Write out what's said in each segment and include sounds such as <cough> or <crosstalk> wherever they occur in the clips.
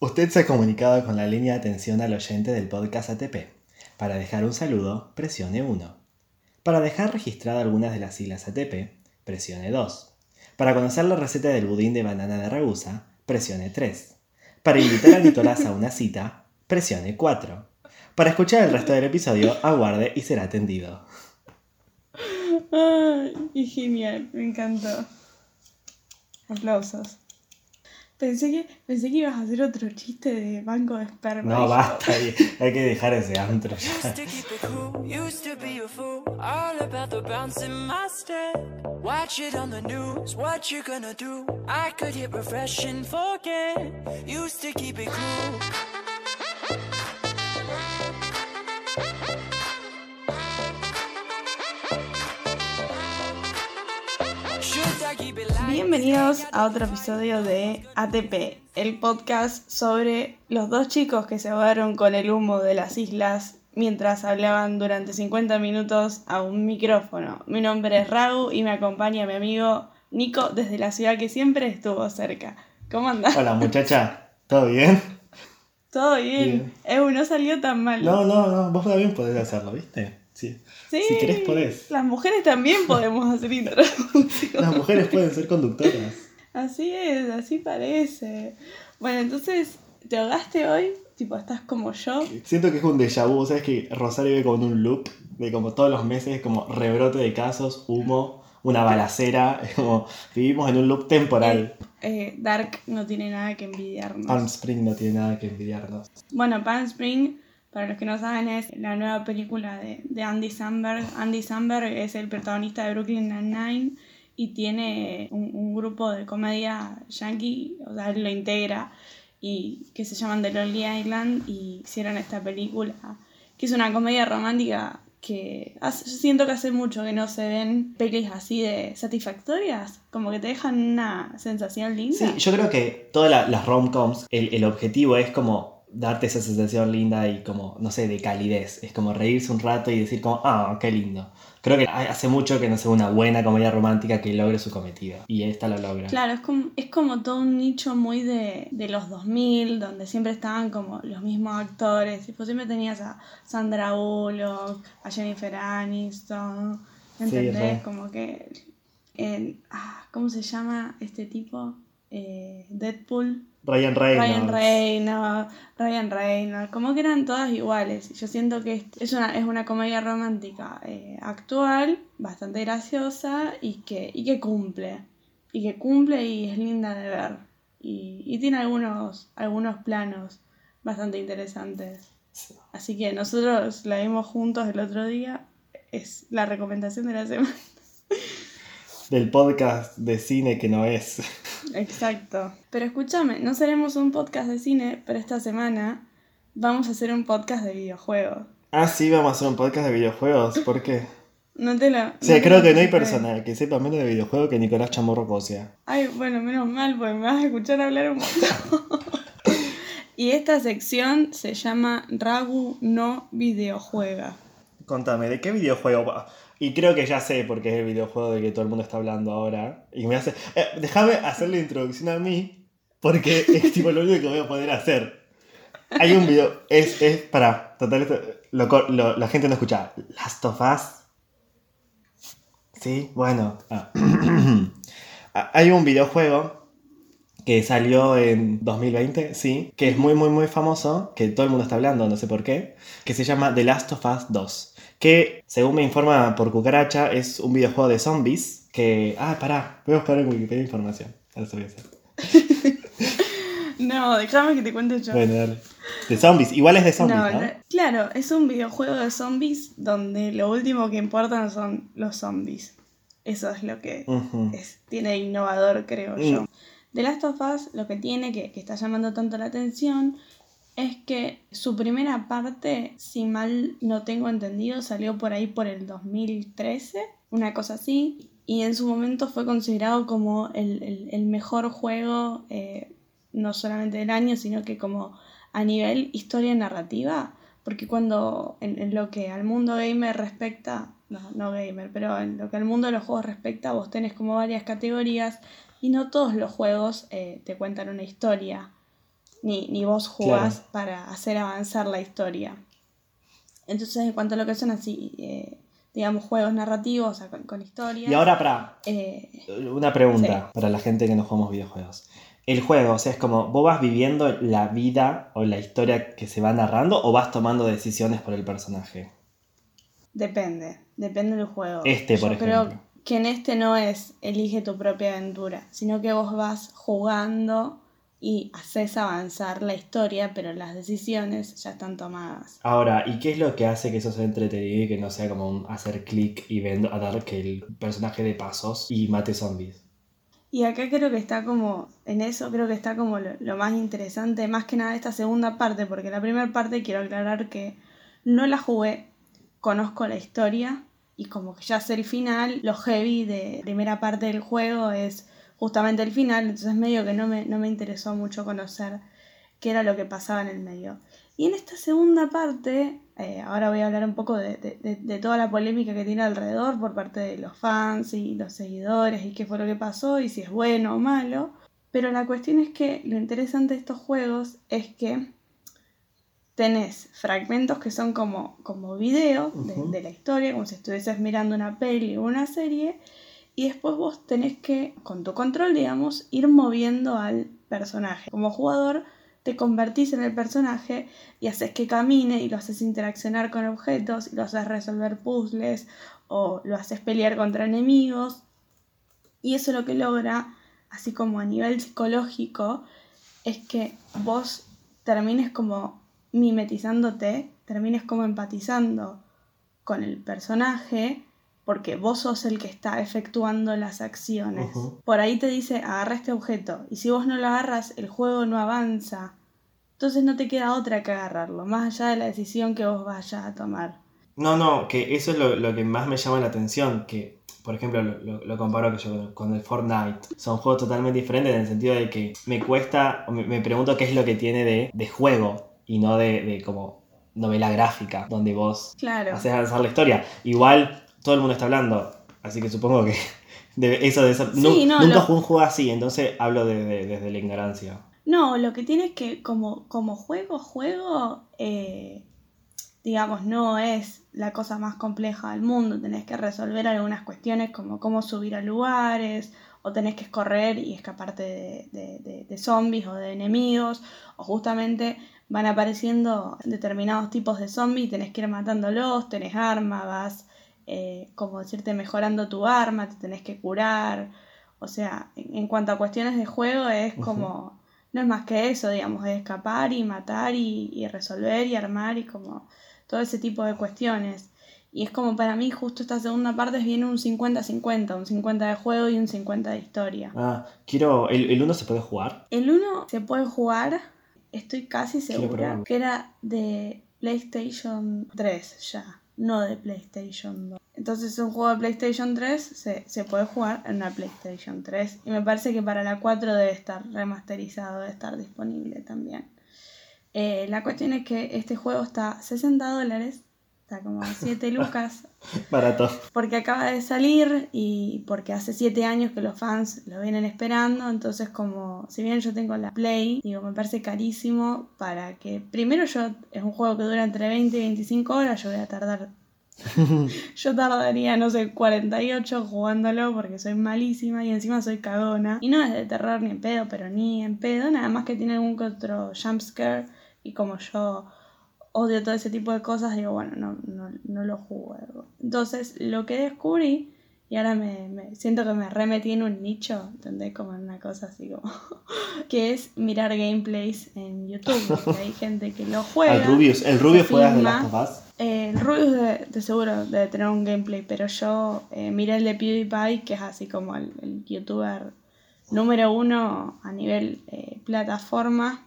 Usted se ha comunicado con la línea de atención al oyente del podcast ATP. Para dejar un saludo, presione 1. Para dejar registrada algunas de las siglas ATP, presione 2. Para conocer la receta del budín de banana de Ragusa, presione 3. Para invitar a Nicolás a una cita, presione 4. Para escuchar el resto del episodio, aguarde y será atendido. Ay, genial, me encantó. Aplausos. Pensé que, pensé que ibas a hacer otro chiste de banco de esperma. No, basta, hay hay que dejar ese antro ya. Used to keep it cool, used to be a fool, all about the bounce in my step. Watch it on the news, what you gonna do? I could hit refresh and forget. Used to keep it cool. Bienvenidos a otro episodio de ATP, el podcast sobre los dos chicos que se ahogaron con el humo de las islas mientras hablaban durante 50 minutos a un micrófono. Mi nombre es Raúl y me acompaña mi amigo Nico desde la ciudad que siempre estuvo cerca. ¿Cómo andás? Hola muchacha, ¿todo bien? ¿Todo bien? Bien. Eu, no salió tan mal. No, no, no, vos también podés hacerlo, ¿viste? Sí. Sí, Si querés podés. Las mujeres también <laughs> podemos hacer introducción. Las mujeres pueden ser conductoras. Así es, así parece. Bueno, entonces, ¿te ahogaste hoy? Tipo, estás como yo. Siento que es un déjà vu, ¿sabes? Que Rosario vive como en un loop de como todos los meses, como rebrote de casos, humo, una balacera, es como vivimos en un loop temporal. Eh, Dark no tiene nada que envidiarnos. Palm Spring no tiene nada que envidiarnos. Bueno, Palm Spring, para los que no saben, es la nueva película de, de Andy Samberg. Andy Samberg es el protagonista de Brooklyn Nine-Nine y tiene un, un grupo de comedia yankee, o sea, él lo integra, y que se llaman The Lonely Island y hicieron esta película, que es una comedia romántica que hace- yo siento que hace mucho que no se ven pelis así de satisfactorias, como que te dejan una sensación linda. Sí, yo creo que todas la- las rom-coms, el, el objetivo es como darte esa sensación linda y como, no sé, de calidez. Es como reírse un rato y decir como, ah, qué lindo. Creo que hace mucho que no sé una buena comedia romántica que logre su cometido. Y esta lo logra. Claro, es como, es como todo un nicho muy de, de los 2000, donde siempre estaban como los mismos actores. Tipo, siempre tenías a Sandra Bullock, a Jennifer Aniston, ¿entendés? como que... en- ah, ¿Cómo se llama este tipo? Eh, Deadpool. Ryan Reynolds. Ryan Reynolds, Ryan Reynolds, como que eran todas iguales. Yo siento que es- es una, es una comedia romántica eh, actual, bastante graciosa y que, y que cumple. Y que cumple y es linda de ver. Y, y tiene algunos, algunos planos bastante interesantes. Así que nosotros la vimos juntos el otro día. Es la recomendación de la semana. Del podcast de cine que no es. Exacto. Pero escúchame, no seremos un podcast de cine, pero esta semana vamos a hacer un podcast de videojuegos. Ah, sí, vamos a hacer un podcast de videojuegos. ¿Por qué? No te lo. O sea, creo que no hay persona que sepa menos de videojuegos que Nicolás Chamorro Cosia. Ay, bueno, menos mal, porque me vas a escuchar hablar un montón. <laughs> y esta sección se llama Ragu no videojuega. Contame, ¿de qué videojuego? va? Y creo que ya sé porque es el videojuego del que todo el mundo está hablando ahora. Y me hace. Eh, déjame hacer la introducción a mí. Porque es tipo lo único que voy a poder hacer. Hay un video. Es, es para. Total, la gente no escucha. Last of Us. Sí, bueno. ah. <clears throat> Ah, Hay un videojuego que salió en 2020, sí, que es muy, muy, muy famoso, que todo el mundo está hablando, no sé por qué, que se llama The Last of Us 2, que, según me informa por Cucaracha, es un videojuego de zombies, que... Ah, pará, voy a buscar en Wikipedia información. Ahora se voy a hacer. <laughs> No, déjame que te cuente yo. Bueno, dale. De zombies, igual es de zombies, No, ¿no? no, claro, es un videojuego de zombies donde lo último que importan son los zombies. Eso es lo que es, tiene innovador, creo Mm. yo. The Last of Us lo que tiene, que, que está llamando tanto la atención, es que su primera parte, si mal no tengo entendido, salió por ahí por el 2013, una cosa así, y en su momento fue considerado como el, el- mejor juego, eh, no solamente del año, sino que como a nivel historia narrativa, porque cuando en, en lo que al mundo gamer respecta, no, no gamer, pero en lo que al mundo de los juegos respecta, vos tenés como varias categorías y no todos los juegos eh, te cuentan una historia. ni, ni vos jugás para hacer avanzar la historia. Entonces, en cuanto a lo que son así, eh, digamos, juegos narrativos, o sea, con, con historia. Y ahora para eh, una pregunta para la gente que no jugamos videojuegos. El juego, o sea, es como, ¿vos vas viviendo la vida o la historia que se va narrando o vas tomando decisiones por el personaje? depende, depende del juego. Este, por Yo ejemplo. creo que en este no es elige tu propia aventura, sino que vos vas jugando y haces avanzar la historia, pero las decisiones ya están tomadas. Ahora, ¿y qué es lo que hace que eso sea entretenido y que no sea como un hacer clic y ven- a dar que el personaje de pasos y mate zombies? Y acá creo que está como, en eso creo que está como lo, lo más interesante, más que nada esta segunda parte, porque la primera parte quiero aclarar que no la jugué, conozco la historia y como que ya sé el final, lo heavy de primera parte del juego es justamente el final, entonces medio que no me, no me interesó mucho conocer qué era lo que pasaba en el medio. Y en esta segunda parte, eh, ahora voy a hablar un poco de- de- de toda la polémica que tiene alrededor por parte de los fans y los seguidores y qué fue lo que pasó y si es bueno o malo. Pero la cuestión es que lo interesante de estos juegos es que tenés fragmentos que son como, como videos de, de la historia, como si estuvieses mirando una peli o una serie, y después vos tenés que, con tu control, digamos, ir moviendo al personaje. Como jugador, te convertís en el personaje y haces que camine y lo haces interaccionar con objetos, y lo haces resolver puzzles o lo haces pelear contra enemigos. Y eso lo que logra, así como a nivel psicológico, es que vos termines como mimetizándote, termines como empatizando con el personaje, porque vos sos el que está efectuando las acciones. Por ahí te dice, agarra este objeto, y si vos no lo agarras, el juego no avanza. Entonces no te queda otra que agarrarlo, más allá de la decisión que vos vayas a tomar. No, no, que eso es lo, lo que más me llama la atención, que por ejemplo lo, lo- lo comparo que yo con el Fortnite. Son juegos totalmente diferentes en el sentido de que me cuesta, me, me pregunto qué es lo que tiene de, de juego y no de, de como novela gráfica, donde vos Claro. haces avanzar la historia. Igual todo el mundo está hablando, así que supongo que <laughs> de eso de eso. Sí, no, nunca lo- jugué un juego así, entonces hablo de- de- desde la ignorancia. No, lo que tiene es que como, como juego, juego, eh, digamos, no es la cosa más compleja del mundo. Tenés que resolver algunas cuestiones como cómo subir a lugares, o tenés que correr y escaparte de, de- de- de zombies o de enemigos, o justamente van apareciendo determinados tipos de zombies y tenés que ir matándolos, tenés arma, vas, eh, como decirte, mejorando tu arma, te tenés que curar. O sea, en, en cuanto a cuestiones de juego es como, no es más que eso, digamos, es escapar y matar y, y resolver y armar y como todo ese tipo de cuestiones. Y es como para mí justo esta segunda parte viene un 50-50, un 50 de juego y un 50 de historia. Ah, quiero. ¿El, el uno se puede jugar? El 1 se puede jugar, estoy casi segura, que era de PlayStation 3 ya, no de PlayStation 2. Entonces un juego de PlayStation 3 se, se puede jugar en una PlayStation 3 y me parece que para la 4 debe estar remasterizado, debe estar disponible también. Eh, la cuestión es que este juego está a 60 dólares, está como a 7 lucas <laughs> Barato. porque acaba de salir y porque hace 7 años que los fans lo vienen esperando, entonces como si bien yo tengo la Play, digo, me parece carísimo para que primero yo es un juego que dura entre 20 y 25 horas, yo voy a tardar <laughs> yo tardaría, no sé, 48 jugándolo porque soy malísima y encima soy cagona. Y no es de terror ni en pedo, pero ni en pedo, nada más que tiene algún que otro jumpscare y como yo odio todo ese tipo de cosas, digo, bueno, no, no, no lo juego. Entonces, lo que descubrí, y ahora me, me- siento que me remetí en un nicho, ¿entendés? Como en una cosa así como... <laughs> que es mirar gameplays en YouTube, <laughs> porque hay gente que lo juega. Al Rubius. ¿El Rubius juega de Us? Eh, el Rubius de, de seguro debe tener un gameplay, pero yo eh, miré el de PewDiePie, que es así como el, el youtuber número uno a nivel eh, plataforma.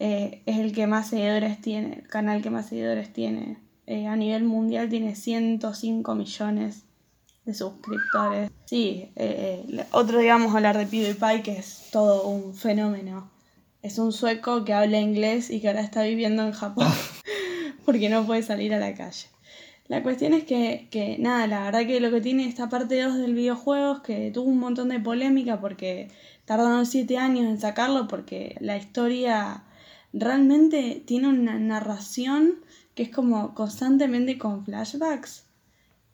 Eh, es el que más seguidores tiene, el canal que más seguidores tiene. Eh, a nivel mundial tiene 105 millones de suscriptores. Sí, eh, otro digamos hablar de PewDiePie, que es todo un fenómeno. Es un sueco que habla inglés y que ahora está viviendo en Japón <laughs> porque no puede salir a la calle. La cuestión es que, que, nada, la verdad que lo que tiene esta parte 2 del videojuego es que tuvo un montón de polémica porque tardaron 7 años en sacarlo porque la historia realmente tiene una narración que es como constantemente con flashbacks.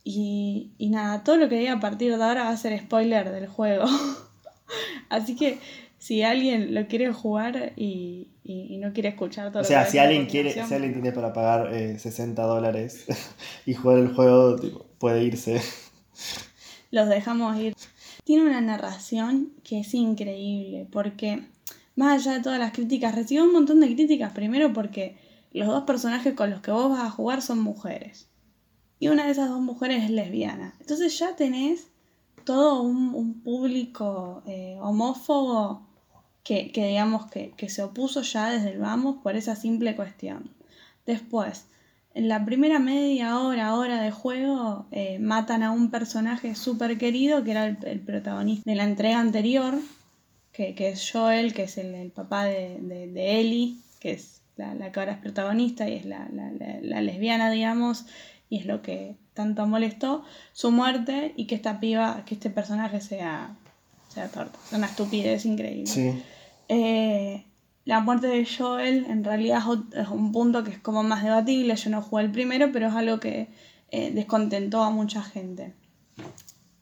Y, y nada, todo lo que diga a partir de ahora va a ser spoiler del juego. <laughs> Así que si alguien lo quiere jugar y, y, y no quiere escuchar todo O lo que si alguien quiere, si alguien tiene para pagar eh, 60 dólares <laughs> y jugar el juego, tipo, puede irse. los dejamos ir. Tiene una narración que es increíble, porque más allá de todas las críticas, recibió un montón de críticas, primero porque los dos personajes con los que vos vas a jugar son mujeres. Y una de esas dos mujeres es lesbiana. Entonces ya tenés todo un, público eh, homófobo que, que digamos que, que se opuso ya desde el vamos por esa simple cuestión. Después, en la primera media hora, hora de juego, eh, matan a un personaje súper querido que era el protagonista de la entrega anterior, que, que es Joel, que es el, el papá de, de, de Ellie, que es la, la que ahora es protagonista y es la, la, la- la lesbiana, digamos, y es lo que tanto molestó, su muerte y que esta piba, que este personaje sea, sea torta. Es una estupidez increíble. Sí. Eh, la muerte de Joel en realidad es un punto que es como más debatible. Yo no jugué el primero, pero es algo que eh, descontentó a mucha gente.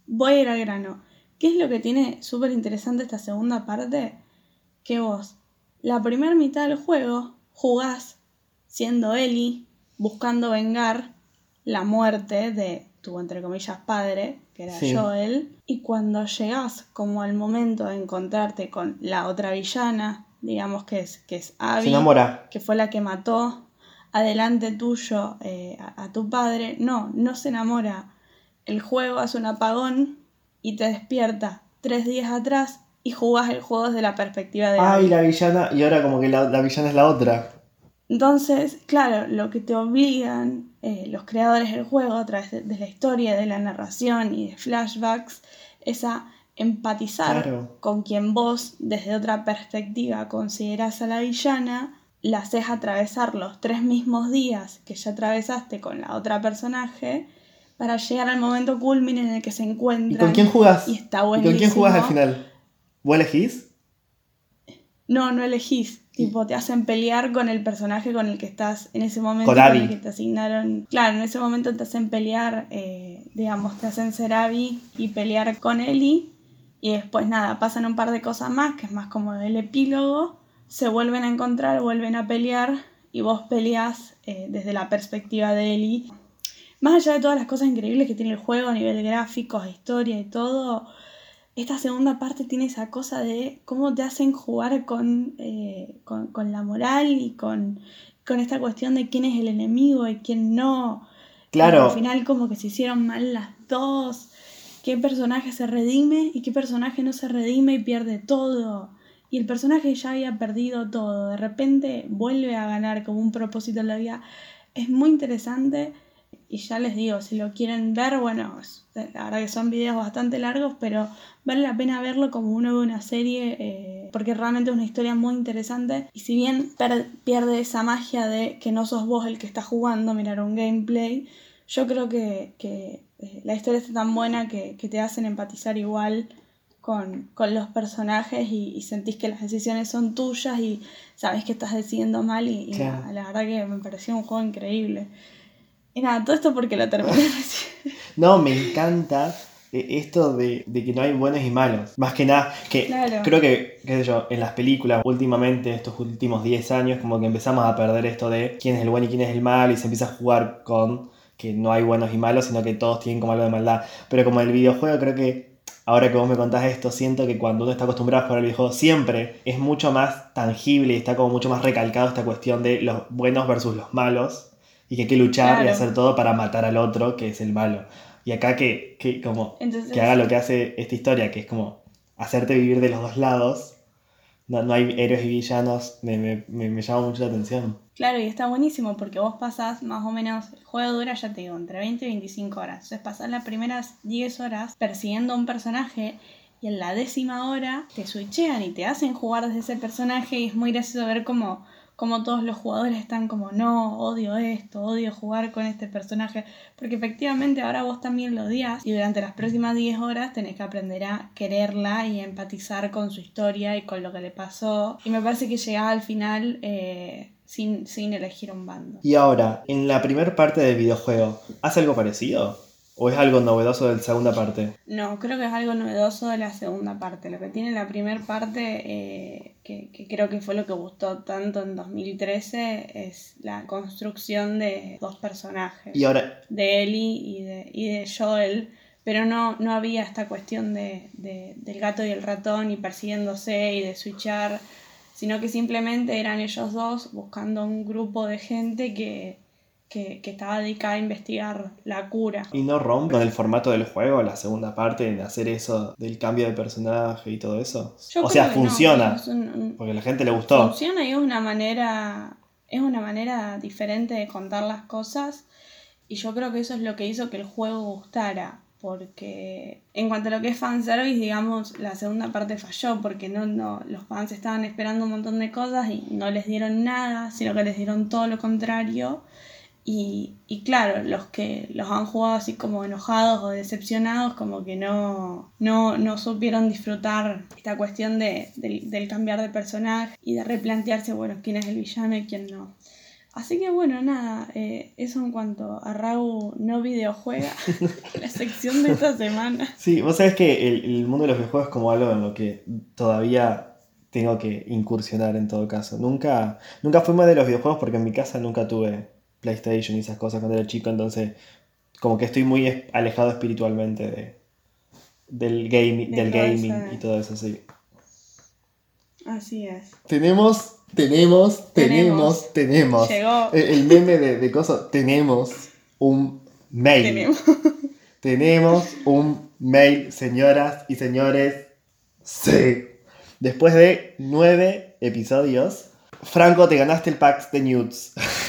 Voy a ir al grano. ¿Qué es lo que tiene súper interesante esta segunda parte? Que vos, la primera mitad del juego, jugás siendo Ellie, buscando vengar la muerte de tu, entre comillas, padre, que era Sí. Joel. Y cuando llegás como al momento de encontrarte con la otra villana, digamos que es, que es Abby, Se enamora. que fue la que mató adelante tuyo eh, a, a tu padre, no, no se enamora. El juego hace un apagón y te despierta tres días atrás y jugás el juego desde la perspectiva de Ay, Abby. la villana. Y ahora como que la, la villana es la otra. Entonces, claro, lo que te obligan eh, los creadores del juego a través de, de la historia, de la narración y de flashbacks es a empatizar Claro. con quien vos desde otra perspectiva considerás a la villana, la haces atravesar los tres mismos días que ya atravesaste con la otra personaje para llegar al momento culmine en el que se ¿Y encuentran. con quién jugás? Y está ¿Y con quién buenísimo. jugás al final? ¿Vos elegís? No, no elegís. Tipo, te hacen pelear con el personaje con el que estás en ese momento. Con Abby. el que te asignaron. Claro, en ese momento te hacen pelear, eh, digamos, te hacen ser Abby y pelear con Ellie. Y después, nada, pasan un par de cosas más, que es más como el epílogo. Se vuelven a encontrar, vuelven a pelear. Y vos peleas eh, desde la perspectiva de Ellie. Más allá de todas las cosas increíbles que tiene el juego a nivel gráficos, historia y todo, esta segunda parte tiene esa cosa de cómo te hacen jugar con, eh, con, con la moral y con, con esta cuestión de quién es el enemigo y quién no. Claro. al final como que se hicieron mal las dos. ¿Qué personaje se redime y qué personaje no se redime y pierde todo? Y el personaje ya había perdido todo. De repente vuelve a ganar como un propósito en la vida. Es muy interesante. Y ya les digo, si lo quieren ver, bueno, la verdad que son videos bastante largos, pero vale la pena verlo como uno ve una serie, eh, porque realmente es una historia muy interesante. Y si bien pierde esa magia de que no sos vos el que está jugando, mirar un gameplay, yo creo que, que, eh, la historia está tan buena que, que te hacen empatizar igual con, con los personajes y, y sentís que las decisiones son tuyas y sabes que estás decidiendo mal y, y Claro. nada, la verdad que me pareció un juego increíble. Y nada, todo esto porque lo terminé <laughs> recién. No, me encanta eh, esto de, de que no hay buenos y malos. Más que nada, que Claro. creo que, qué sé yo, en las películas últimamente, estos últimos 10 años, como que empezamos a perder esto de quién es el bueno y quién es el mal y se empieza a jugar con que no hay buenos y malos, sino que todos tienen como algo de maldad. Pero como el videojuego creo que... Ahora que vos me contás esto, siento que cuando uno está acostumbrado a jugar al videojuego siempre es mucho más tangible y está como mucho más recalcado esta cuestión de los buenos versus los malos y que hay que luchar y hacer todo para matar al otro, que es el malo. Y acá que, que como Entonces, que haga lo que hace esta historia, que es como hacerte vivir de los dos lados. No, no hay héroes y villanos, me, me, me, me llama mucho la atención. Claro, y está buenísimo porque vos pasás más o menos, el juego dura, ya te digo, entre 20 y 25 horas. Entonces pasás las primeras 10 horas persiguiendo a un personaje y en la décima hora te switchean y te hacen jugar desde ese personaje y es muy gracioso ver cómo, como todos los jugadores están como, no, odio esto, odio jugar con este personaje, porque efectivamente ahora vos también lo odias y durante las próximas 10 horas tenés que aprender a quererla y empatizar con su historia y con lo que le pasó. Y me parece que llegás al final eh, sin, sin elegir un bando. Y ahora, en la primera parte del videojuego, ¿hace algo parecido? ¿O es algo novedoso de la segunda parte? No, creo que es algo novedoso de la segunda parte. Lo que tiene la primera parte, eh, que, que creo que fue lo que gustó tanto en 2013, es la construcción de dos personajes. Y ahora, de Ellie y de, y de Joel. Pero no, no había esta cuestión de, de- del gato y el ratón y persiguiéndose y de switchar, sino que simplemente eran ellos dos buscando un grupo de gente que, que, que estaba dedicada a investigar la cura. ¿y no rompe con el formato del juego, la segunda parte, en hacer eso del cambio de personaje y todo eso? Yo o sea, no, funciona, un- porque a la gente le gustó. Funciona y es una manera, es una manera diferente de contar las cosas y yo creo que eso es lo que hizo que el juego gustara. Porque en cuanto a lo que es fanservice, digamos, la segunda parte falló porque no, no, los fans estaban esperando un montón de cosas y no les dieron nada, sino que les dieron todo lo contrario. Y, y claro, los que los han jugado así como enojados o decepcionados, como que no, no, no supieron disfrutar esta cuestión de, del, del cambiar de personaje y de replantearse, bueno, quién es el villano y quién no. Así que bueno, nada, eh, eso en cuanto a Raúl no videojuega, <laughs> <laughs> la sección de esta semana. Sí, vos sabés que el, el mundo de los videojuegos es como algo en lo que todavía tengo que incursionar en todo caso. Nunca, nunca fui más de los videojuegos porque en mi casa nunca tuve PlayStation y esas cosas cuando era chico, entonces como que estoy muy alejado espiritualmente de, del, De del gaming y todo eso, sí. Así es. Tenemos, tenemos, Tenemos. tenemos. Llegó. El, el meme de, de cosas, tenemos un mail. Tenemos. <laughs> Tenemos un mail, señoras y señores. Sí. Después de nueve episodios, Franco, te ganaste el pack de nudes. <laughs>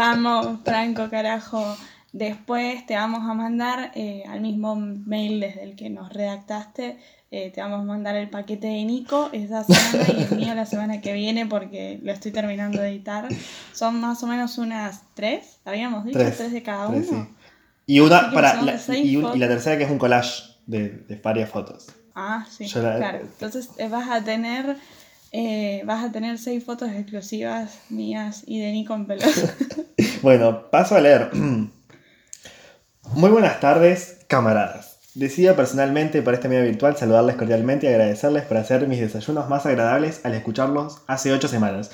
Vamos, Franco, carajo. Después te vamos a mandar eh, al mismo mail desde el que nos redactaste. eh, te vamos a mandar el paquete de Nico esa semana y el mío la semana que viene porque lo estoy terminando de editar. Son más o menos unas tres, habíamos dicho, tres, Tres, de cada Tres, uno. sí. Y una para la, y, un- fotos. y la tercera que es un collage de, de varias fotos. Ah, sí, la- claro. Entonces eh, vas a tener eh, vas a tener seis fotos exclusivas mías y de Nico en pelota. <laughs> Bueno, paso a leer. <clears throat> Muy buenas tardes, camaradas. Decido personalmente por este medio virtual saludarles cordialmente y agradecerles por hacer mis desayunos más agradables al escucharlos hace ocho semanas.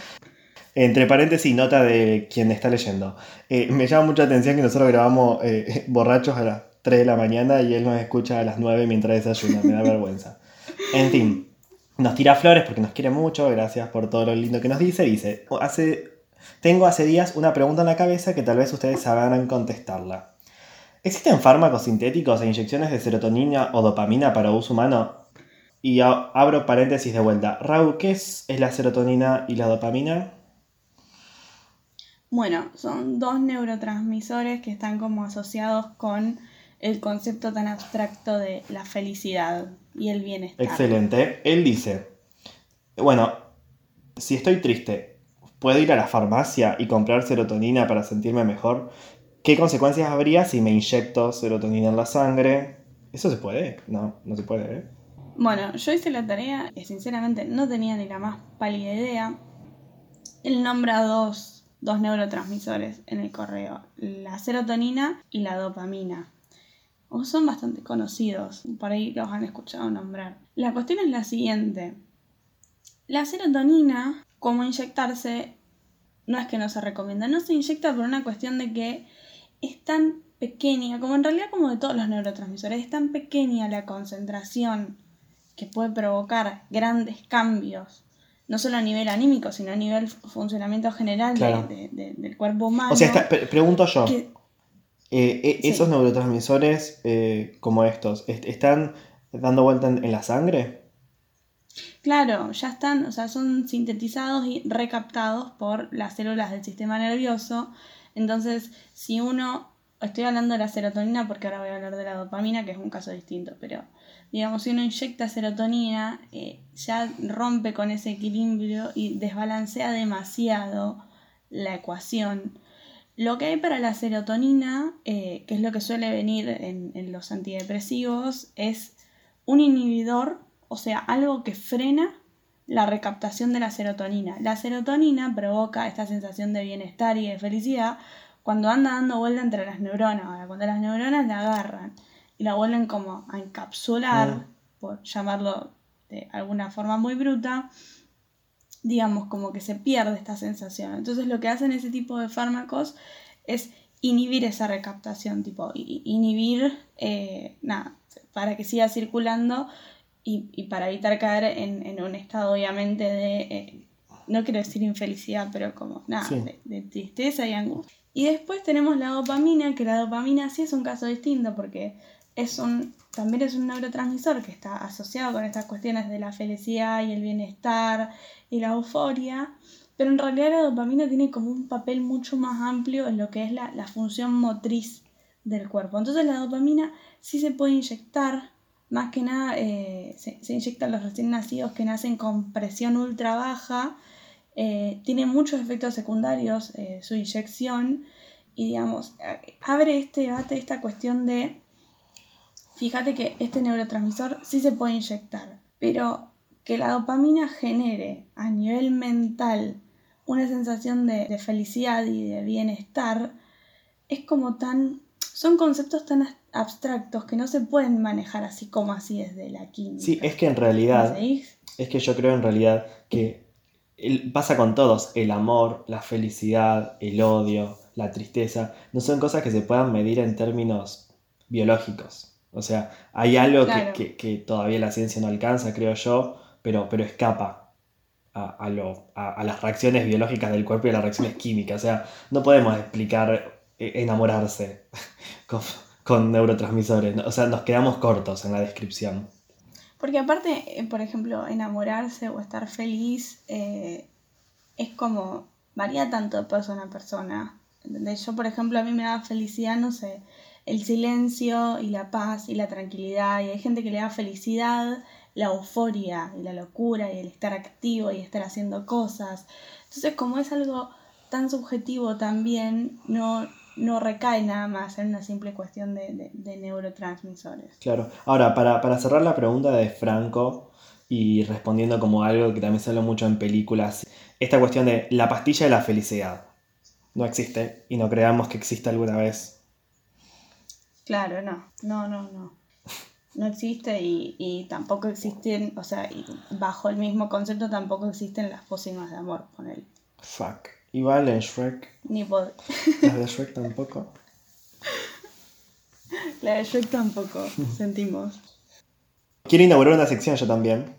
Entre paréntesis, nota de quien está leyendo. Eh, me llama mucha atención que nosotros grabamos eh, <laughs> borrachos a las 3 de la mañana y él nos escucha a las 9 mientras desayuna. Me da <laughs> vergüenza. En fin, nos tira flores porque nos quiere mucho. Gracias por todo lo lindo que nos dice. Dice, hace, tengo hace días una pregunta en la cabeza que tal vez ustedes sabrán contestarla. ¿Existen fármacos sintéticos e inyecciones de serotonina o dopamina para uso humano? Y abro paréntesis de vuelta. Raúl, ¿qué es, es la serotonina y la dopamina? Bueno, son dos neurotransmisores que están como asociados con el concepto tan abstracto de la felicidad y el bienestar. Excelente. Él dice, bueno, si estoy triste, ¿puedo ir a la farmacia y comprar serotonina para sentirme mejor? ¿Qué consecuencias habría si me inyecto serotonina en la sangre? ¿Eso se puede? No, no se puede, ¿eh? Bueno, yo hice la tarea y sinceramente no tenía ni la más pálida idea. Él nombra dos, dos neurotransmisores en el correo, la serotonina y la dopamina. O son bastante conocidos, por ahí los han escuchado nombrar. La cuestión es la siguiente. La serotonina, como inyectarse, no es que no se recomienda, no se inyecta por una cuestión de que es tan pequeña, como en realidad como de todos los neurotransmisores, es tan pequeña la concentración que puede provocar grandes cambios, no solo a nivel anímico, sino a nivel funcionamiento general de- Claro. de- de- del cuerpo humano. O sea, está- pre- pregunto yo, que- eh, eh, Sí. ¿esos neurotransmisores eh, como estos est- están dando vuelta en, en la sangre? Claro, ya están, o sea, son sintetizados y recaptados por las células del sistema nervioso. Entonces, si uno, estoy hablando de la serotonina porque ahora voy a hablar de la dopamina, que es un caso distinto, pero digamos, si uno inyecta serotonina, eh, ya rompe con ese equilibrio y desbalancea demasiado la ecuación. Lo que hay para la serotonina, eh, que es lo que suele venir en, en los antidepresivos, es un inhibidor, o sea, algo que frena la recaptación de la serotonina. La serotonina provoca esta sensación de bienestar y de felicidad cuando anda dando vuelta entre las neuronas. Ahora, cuando las neuronas la agarran y la vuelven como a encapsular, Mm. por llamarlo de alguna forma muy bruta, digamos como que se pierde esta sensación. Entonces lo que hacen ese tipo de fármacos es inhibir esa recaptación, tipo inhibir, eh, nada, para que siga circulando y, y para evitar caer en, en un estado obviamente de, eh, no quiero decir infelicidad, pero como nada, Sí. de, de tristeza y angustia. Y después tenemos la dopamina, que la dopamina sí es un caso distinto porque es un, también es un neurotransmisor que está asociado con estas cuestiones de la felicidad y el bienestar y la euforia, pero en realidad la dopamina tiene como un papel mucho más amplio en lo que es la, la función motriz del cuerpo. Entonces la dopamina sí se puede inyectar, más que nada eh, se, se inyectan los recién nacidos que nacen con presión ultra baja, eh, tiene muchos efectos secundarios eh, su inyección y digamos, abre este debate, esta cuestión de, fíjate que este neurotransmisor sí se puede inyectar, pero que la dopamina genere a nivel mental una sensación de, de felicidad y de bienestar, es como tan, son conceptos tan abstractos que no se pueden manejar así como así desde la química. Sí, es que en realidad, es que yo creo en realidad que pasa con todos, el amor, la felicidad, el odio, la tristeza, no son cosas que se puedan medir en términos biológicos. O sea, hay algo que- Claro. que, que todavía la ciencia no alcanza, creo yo, pero, pero escapa a, a lo- a- a las reacciones biológicas del cuerpo y a las reacciones químicas. O sea, no podemos explicar eh, enamorarse <laughs> con, con neurotransmisores. O sea, nos quedamos cortos en la descripción. Porque aparte, eh, por ejemplo, enamorarse o estar feliz eh, es como, varía tanto de persona a persona. ¿entendés? Yo, por ejemplo, a mí me da felicidad, no sé, el silencio y la paz y la tranquilidad. Y hay gente que le da felicidad, la euforia y la locura y el estar activo y estar haciendo cosas. Entonces, como es algo tan subjetivo también, no, no recae nada más en una simple cuestión de, de- neurotransmisores. Claro. Ahora, para, para cerrar la pregunta de Franco y respondiendo como algo que también se habla mucho en películas, esta cuestión de la pastilla de la felicidad. No existe y no creamos que exista alguna vez. Claro, no, no, no, no. No existe y, y tampoco existen, o sea, y bajo el mismo concepto tampoco existen las pócimas de amor con él. Fuck. Igual en Shrek, Ni pod <laughs> las de Shrek tampoco. la de Shrek tampoco, <laughs> sentimos. Quiero inaugurar una sección yo también.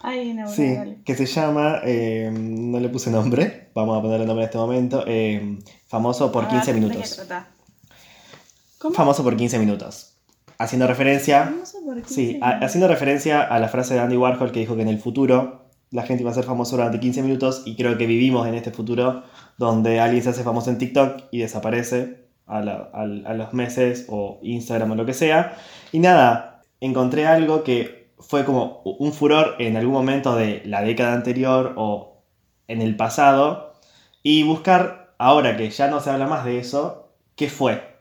Ay, no, Sí, dale. que se llama, eh, no le puse nombre, vamos a ponerle nombre en este momento, eh, famoso por A 15 ver, ¿de qué minutos. Famoso por 15 minutos. Haciendo referencia Famoso por qué Sí, se a- llama? haciendo referencia a la frase de Andy Warhol que dijo que en el futuro la gente iba a ser famosa durante 15 minutos y creo que vivimos en este futuro donde alguien se hace famoso en TikTok y desaparece a, la- a los meses o Instagram o lo que sea. Y nada, encontré algo que fue como un furor en algún momento de la década anterior o en el pasado y buscar ahora que ya no se habla más de eso, ¿qué fue?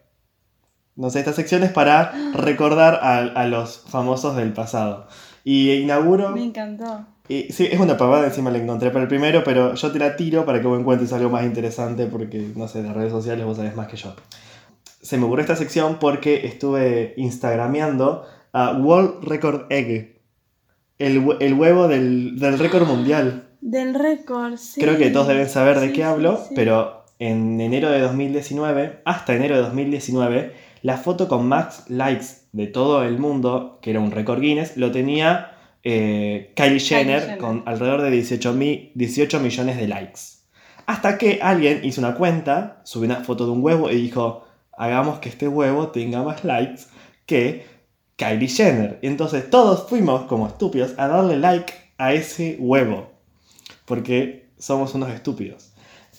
No sé, esta sección es para recordar a, a los famosos del pasado. Y inauguro... Me encantó. y sí, es una pavada, encima la encontré para el primero, pero yo te la tiro para que vos encuentres algo más interesante porque, no sé, de redes sociales vos sabés más que yo. Se me ocurrió esta sección porque estuve instagrameando a World Record Egg, el, el huevo del, del récord mundial. Del récord, sí. Creo que todos deben saber de Sí, qué sí, hablo, sí. pero en enero de 2019, hasta enero de 2019, la foto con más likes de todo el mundo, que era un récord Guinness, lo tenía eh, Kylie, Jenner, Jenner. con alrededor de 18, mi- 18 millones de likes. Hasta que alguien hizo una cuenta, subió una foto de un huevo y dijo, hagamos que este huevo tenga más likes que Kylie Jenner. Y entonces todos fuimos como estúpidos a darle like a ese huevo. Porque somos unos estúpidos.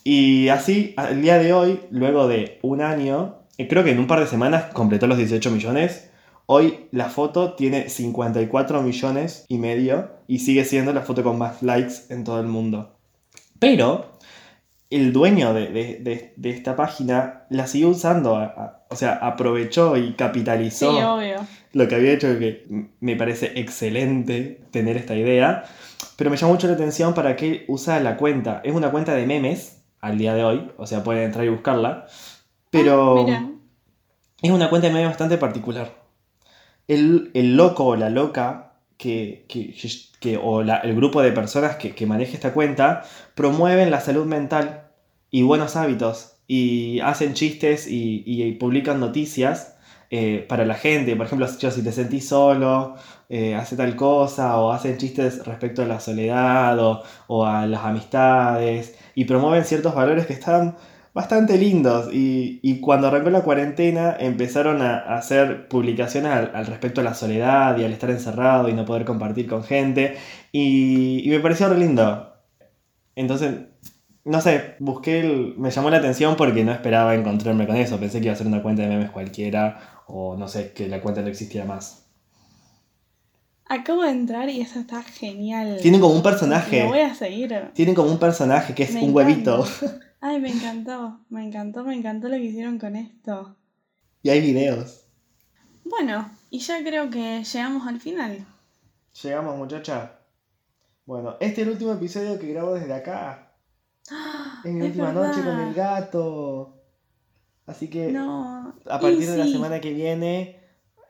Y así, al día de hoy, luego de un año, creo que en un par de semanas completó los 18 millones. Hoy la foto tiene 54 millones y medio y sigue siendo la foto con más likes en todo el mundo. Pero el dueño de, de- de- de esta página la siguió usando, a- a- o sea, aprovechó y Sí, capitalizó obvio. lo que había hecho, que me parece excelente tener esta idea, pero me llamó mucho la atención para qué usa la cuenta. Es una cuenta de memes al día de hoy, o sea, pueden entrar y buscarla, pero Ah, es una cuenta de memes bastante particular. El, el loco o la loca que, que- que- o la- el grupo de personas que, que maneja esta cuenta promueven la salud mental y buenos hábitos y hacen chistes y, y publican noticias eh, para la gente. Por ejemplo, yo, si te sentís solo, eh, hace tal cosa, o hacen chistes respecto a la soledad o, o a las amistades y promueven ciertos valores que están bastante lindos. Y, y cuando arrancó la cuarentena empezaron a, hacer publicaciones al, al respecto a la soledad y al estar encerrado y no poder compartir con gente. Y, y me pareció re lindo. Entonces, no sé, busqué el... Me llamó la atención porque no esperaba encontrarme con eso. Pensé que iba a ser una cuenta de memes cualquiera o no sé, que la cuenta no existiera más. acabo de entrar y eso está genial. Tienen como un Lo personaje. voy a seguir. Tienen como un personaje que es Me un huevito. <laughs> Ay, me encantó, me encantó, me encantó lo que hicieron con esto. y hay videos. Bueno, y ya creo que llegamos al final. Llegamos, muchacha. Bueno, este es el último episodio que grabo desde acá. Es mi Es última noche con el gato. Así que No. a partir de la semana que viene,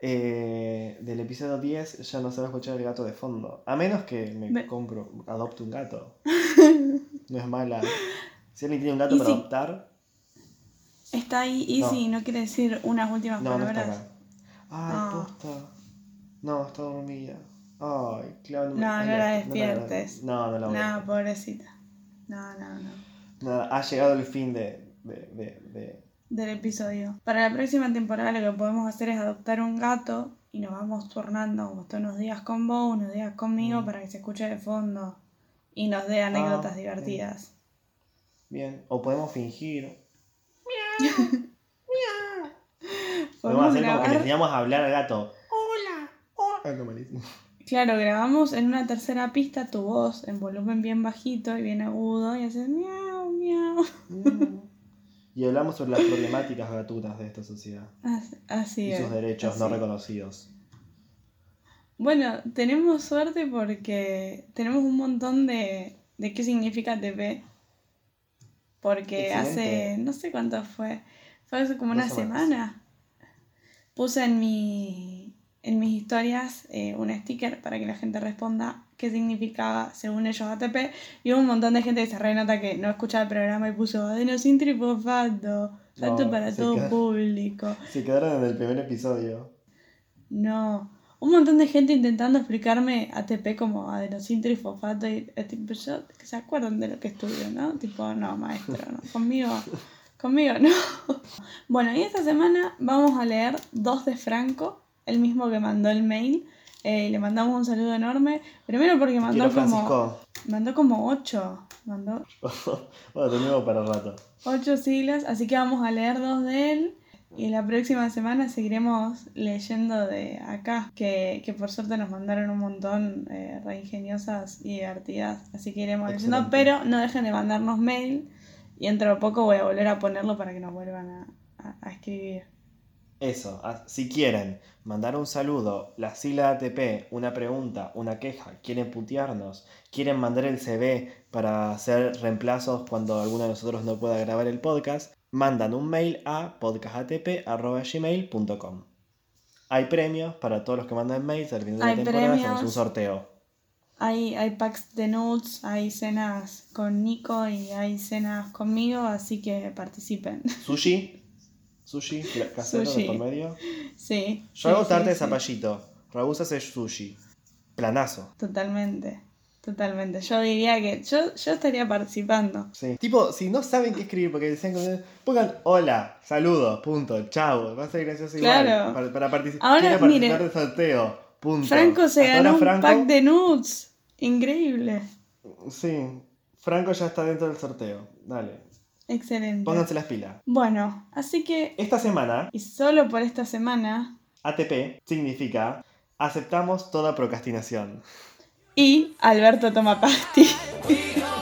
eh, del episodio 10, ya no se va a escuchar el gato de fondo. A menos que me Me- compro, adopte un gato. <laughs> No es mala. Si alguien tiene un gato para adoptar, Está ahí Easy, no. quiere decir unas últimas no, no está palabras. acá. Ay, posta. No, está dormida. Ay, claro. No, no la no despiertes. No, no la voy a No, pobrecita. No, no, no. Nada, ha llegado el fin de, de, de, de- Del episodio. Para la próxima temporada lo que podemos hacer es adoptar un gato y nos vamos turnando como está unos días con vos, unos días conmigo Mm. para que se escuche de fondo y nos dé anécdotas Ah, divertidas. Bien, o podemos fingir. Podemos Podemos hacer como que le grabar. enseñamos a hablar al gato. Hola, qué malísimo. Claro, grabamos en una tercera pista tu voz en volumen bien bajito y bien agudo y haces miau, miau. Y hablamos sobre las problemáticas gatunas de esta sociedad As- Así y es. sus derechos no así. reconocidos. Bueno, tenemos suerte porque tenemos un montón de, de qué significa TP. Porque Excelente. hace, no sé cuánto fue, fue hace como Dos una semanas. semana. Puse en, mi, en mis historias eh, un sticker para que la gente responda qué significaba según ellos ATP. Y hubo un montón de gente que se renota que no escuchaba el programa y puso adenosíntrifofato, salto No, para todo público. Se quedaron en el primer episodio. No. Un montón de gente intentando explicarme ATP como adenosíntrifosfato y eh, tipo, yo, que se acuerdan de lo que estudio, ¿no? Tipo, no, maestro, no. Conmigo, conmigo no. <laughs> Bueno, y esta semana vamos a leer dos de Franco, el mismo que mandó el mail. Eh, le mandamos un saludo enorme. Primero porque mandó Quiero como, Francisco. mandó como ocho. Mandó <laughs> bueno, tenemos para rato. ocho siglas, así que vamos a leer dos de él. Y la próxima semana seguiremos leyendo de acá, que, que por suerte nos mandaron un montón eh, re ingeniosas y divertidas. Así que iremos leyendo, pero no dejen de mandarnos mail. Y dentro de poco voy a volver a ponerlo para que nos vuelvan a, a- a escribir. Eso, si quieren mandar un saludo, la sigla ATP, una pregunta, una queja, quieren putearnos, quieren mandar el CV para hacer reemplazos cuando alguno de nosotros no pueda grabar el podcast, mandan un mail a podcastatp.gmail.com. Hay premios para todos los que mandan mails al final de la temporada, hacemos un premios. sorteo. Hay, hay packs de nudes, hay cenas con Nico y hay cenas conmigo, así que participen. <laughs> Sushi, sushi, casero Sushi. de por medio. sí. Yo hago sí, tarta sí, de sí. zapallito, Raúl hace sushi. Planazo. Totalmente, totalmente. Yo diría que yo, yo estaría participando. Sí. Tipo, si no saben qué escribir, porque decían que pongan hola, saludos, punto, chao. Va a ser gracioso igual. Claro. Para, para partici- Ahora, participar mire, del sorteo, punto. Franco se Hasta ganó un pack de nudes. Increíble. Sí, Franco ya está dentro del sorteo. Dale, Excelente. pónganse las pilas. Bueno, así que, Esta semana, y solo por esta semana, ATP significa aceptamos toda procrastinación. Y Alberto toma pasti. We <laughs>